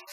you.